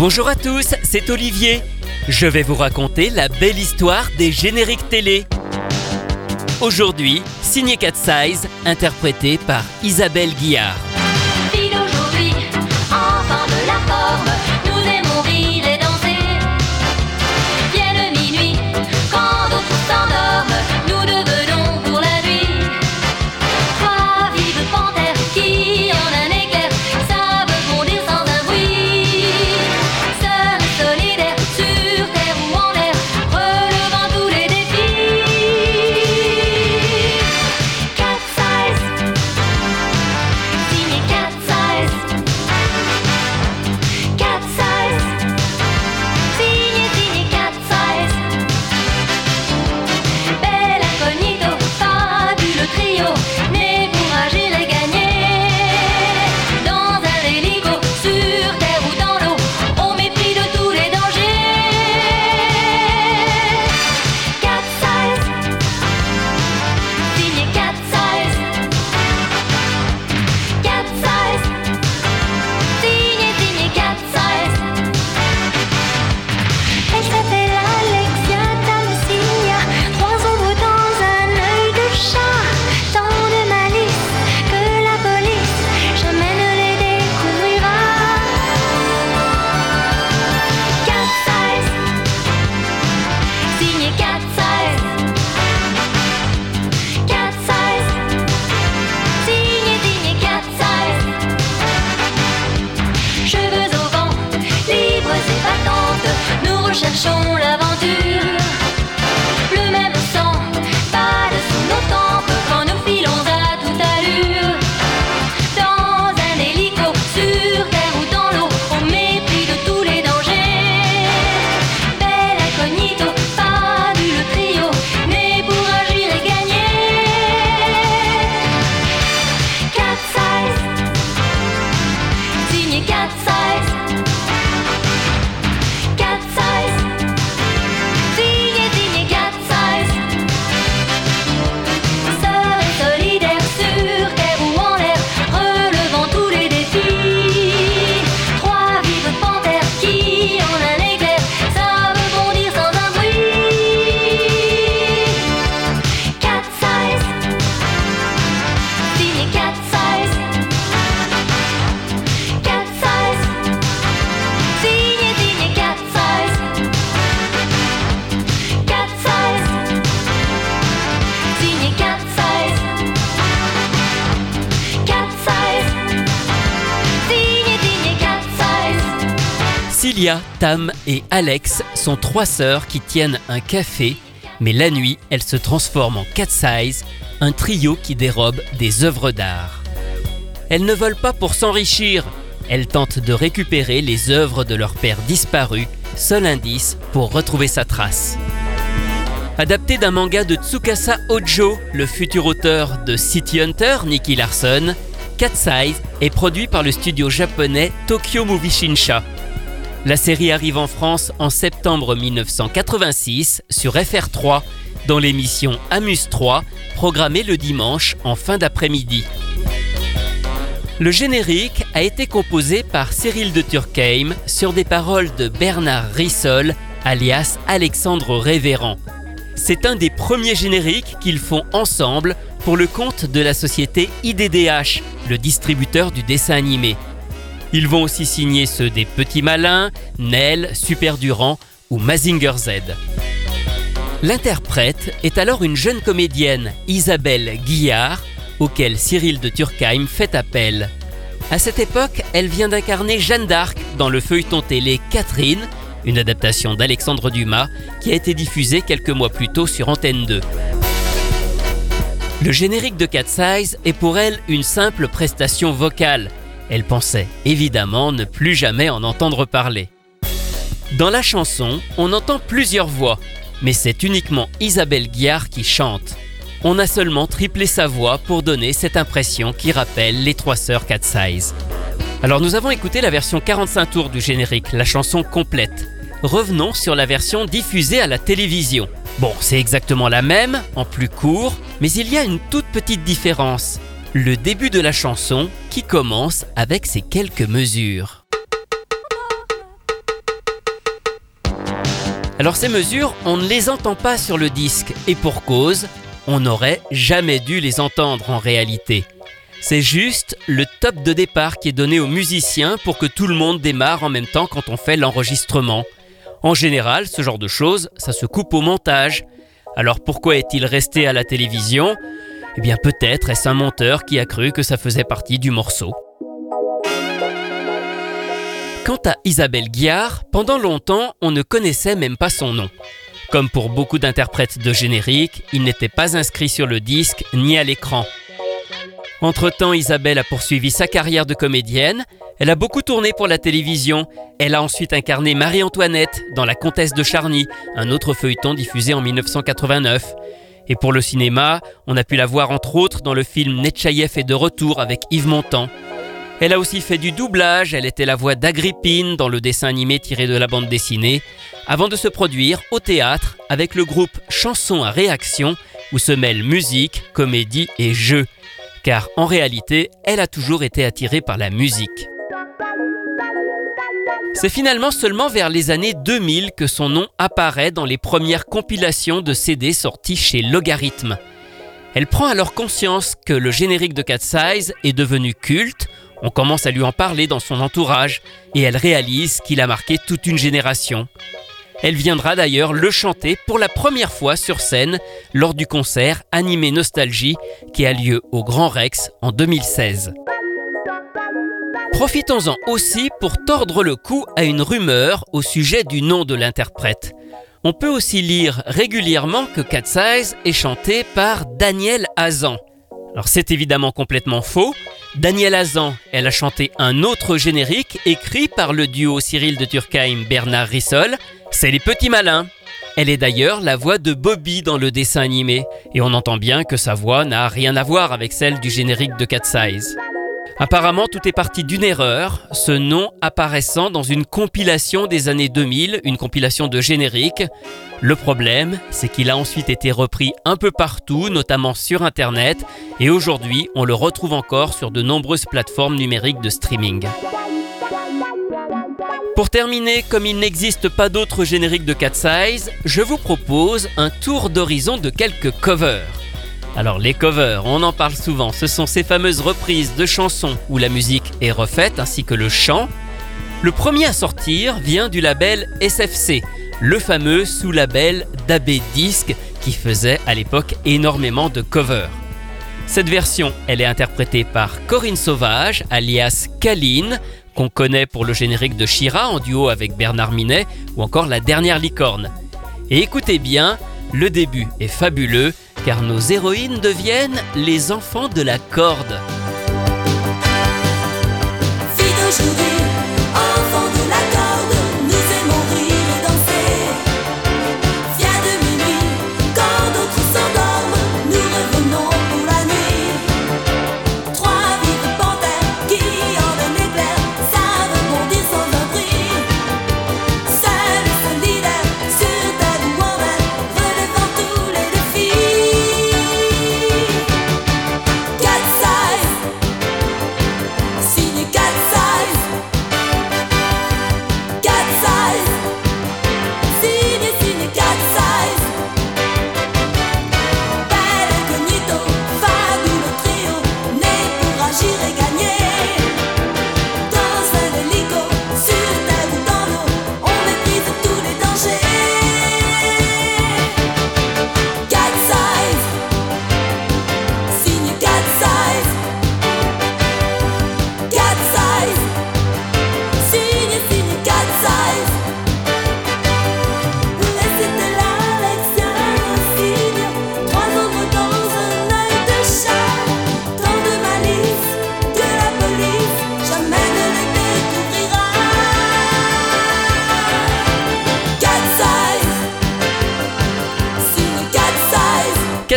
Bonjour à tous, c'est Olivier. Je vais vous raconter la belle histoire des génériques télé. Aujourd'hui, signé Cat Size, interprété par Isabelle Guillard. Nous recherchons Cilia, Tam et Alex sont trois sœurs qui tiennent un café, mais la nuit, elles se transforment en Cat Size, un trio qui dérobe des œuvres d'art. Elles ne volent pas pour s'enrichir, elles tentent de récupérer les œuvres de leur père disparu, seul indice pour retrouver sa trace. Adapté d'un manga de Tsukasa Ojo, le futur auteur de City Hunter, Nicky Larson, Cat Size est produit par le studio japonais Tokyo Movie Shinsha. La série arrive en France en septembre 1986 sur FR3 dans l'émission Amuse 3, programmée le dimanche en fin d'après-midi. Le générique a été composé par Cyril de Turckheim sur des paroles de Bernard Rissol, alias Alexandre Révérend. C'est un des premiers génériques qu'ils font ensemble pour le compte de la société IDDH, le distributeur du dessin animé. Ils vont aussi signer ceux des Petits Malins, Nell, Super Durand ou Mazinger Z. L'interprète est alors une jeune comédienne, Isabelle Guillard, auquel Cyril de Turckheim fait appel. À cette époque, elle vient d'incarner Jeanne d'Arc dans le feuilleton télé Catherine, une adaptation d'Alexandre Dumas qui a été diffusée quelques mois plus tôt sur Antenne 2. Le générique de Cat Size est pour elle une simple prestation vocale. Elle pensait évidemment ne plus jamais en entendre parler. Dans la chanson, on entend plusieurs voix, mais c'est uniquement Isabelle Guiard qui chante. On a seulement triplé sa voix pour donner cette impression qui rappelle les trois sœurs Cat Size. Alors nous avons écouté la version 45 tours du générique, la chanson complète. Revenons sur la version diffusée à la télévision. Bon, c'est exactement la même, en plus court, mais il y a une toute petite différence. Le début de la chanson qui commence avec ces quelques mesures. Alors ces mesures, on ne les entend pas sur le disque, et pour cause, on n'aurait jamais dû les entendre en réalité. C'est juste le top de départ qui est donné aux musiciens pour que tout le monde démarre en même temps quand on fait l'enregistrement. En général, ce genre de choses, ça se coupe au montage. Alors pourquoi est-il resté à la télévision? Eh bien peut-être est-ce un monteur qui a cru que ça faisait partie du morceau. Quant à Isabelle Guiard, pendant longtemps, on ne connaissait même pas son nom. Comme pour beaucoup d'interprètes de générique, il n'était pas inscrit sur le disque ni à l'écran. Entre-temps, Isabelle a poursuivi sa carrière de comédienne. Elle a beaucoup tourné pour la télévision. Elle a ensuite incarné Marie-Antoinette dans La Comtesse de Charny, un autre feuilleton diffusé en 1989. Et pour le cinéma, on a pu la voir entre autres dans le film Netchaïev est de retour avec Yves Montand. Elle a aussi fait du doublage, elle était la voix d'Agrippine dans le dessin animé tiré de la bande dessinée, avant de se produire au théâtre avec le groupe Chansons à réaction, où se mêlent musique, comédie et jeu. Car en réalité, elle a toujours été attirée par la musique. C'est finalement seulement vers les années 2000 que son nom apparaît dans les premières compilations de CD sorties chez Logarithme. Elle prend alors conscience que le générique de Cat Size est devenu culte, on commence à lui en parler dans son entourage et elle réalise qu'il a marqué toute une génération. Elle viendra d'ailleurs le chanter pour la première fois sur scène lors du concert Animé Nostalgie qui a lieu au Grand Rex en 2016. Profitons-en aussi pour tordre le cou à une rumeur au sujet du nom de l'interprète. On peut aussi lire régulièrement que Cat Size est chanté par Daniel Hazan. Alors c'est évidemment complètement faux. Daniel Hazan, elle a chanté un autre générique écrit par le duo Cyril de Turkheim Bernard Rissol, c'est Les Petits Malins. Elle est d'ailleurs la voix de Bobby dans le dessin animé, et on entend bien que sa voix n'a rien à voir avec celle du générique de Cat Size. Apparemment, tout est parti d'une erreur, ce nom apparaissant dans une compilation des années 2000, une compilation de génériques. Le problème, c'est qu'il a ensuite été repris un peu partout, notamment sur Internet, et aujourd'hui, on le retrouve encore sur de nombreuses plateformes numériques de streaming. Pour terminer, comme il n'existe pas d'autres génériques de Cat Size, je vous propose un tour d'horizon de quelques covers. Alors les covers, on en parle souvent, ce sont ces fameuses reprises de chansons où la musique est refaite ainsi que le chant. Le premier à sortir vient du label SFC, le fameux sous-label d'AB Disc qui faisait à l'époque énormément de covers. Cette version, elle est interprétée par Corinne Sauvage, alias Kaline, qu'on connaît pour le générique de Shira en duo avec Bernard Minet ou encore La Dernière Licorne. Et écoutez bien, le début est fabuleux car nos héroïnes deviennent les enfants de la corde.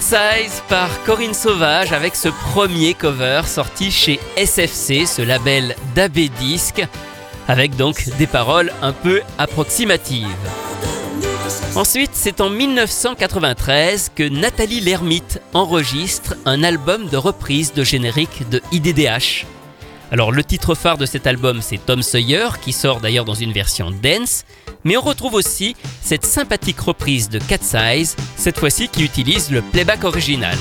Size par Corinne Sauvage avec ce premier cover sorti chez SFC, ce label d'AB Disc, avec donc des paroles un peu approximatives. Ensuite, c'est en 1993 que Nathalie Lermite enregistre un album de reprise de générique de IDDH. Alors le titre phare de cet album c'est Tom Sawyer qui sort d'ailleurs dans une version dance, mais on retrouve aussi cette sympathique reprise de Cat Size, cette fois-ci qui utilise le playback original.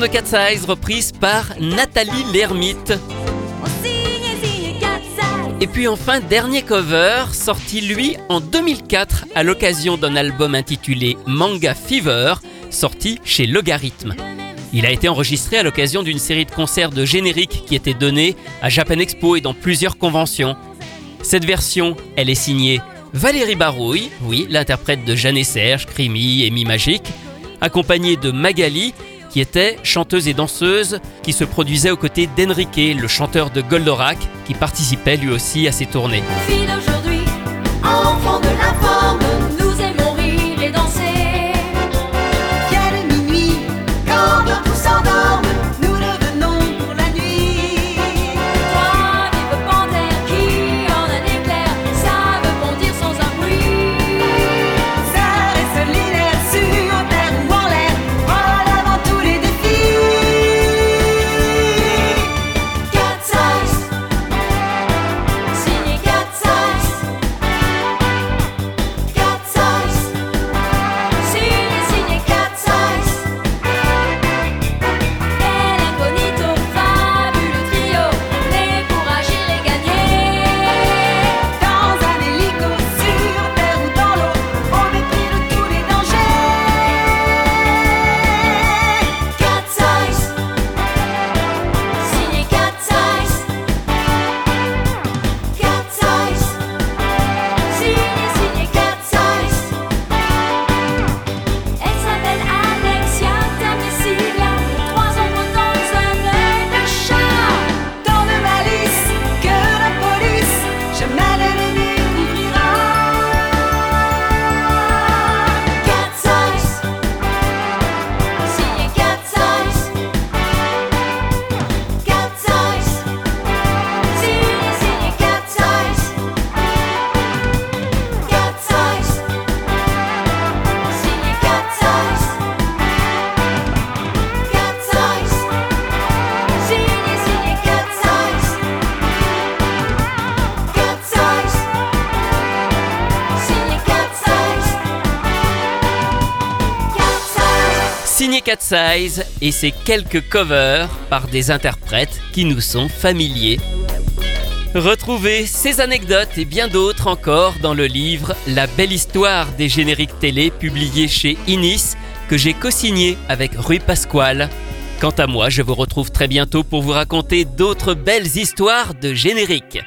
De Cat Size reprise par Nathalie Lermite. Et puis enfin, dernier cover, sorti lui en 2004 à l'occasion d'un album intitulé Manga Fever, sorti chez Logarithme. Il a été enregistré à l'occasion d'une série de concerts de génériques qui étaient donnés à Japan Expo et dans plusieurs conventions. Cette version, elle est signée Valérie Barouille, oui, l'interprète de Jeanne et Serge, Crimi et Mi Magique, accompagnée de Magali, qui était chanteuse et danseuse, qui se produisait aux côtés d'Enrique, le chanteur de Goldorak, qui participait lui aussi à ces tournées. Signé Cat Size et ses quelques covers par des interprètes qui nous sont familiers. Retrouvez ces anecdotes et bien d'autres encore dans le livre La belle histoire des génériques télé publié chez Inis que j'ai co-signé avec Rui Pasquale. Quant à moi, je vous retrouve très bientôt pour vous raconter d'autres belles histoires de génériques.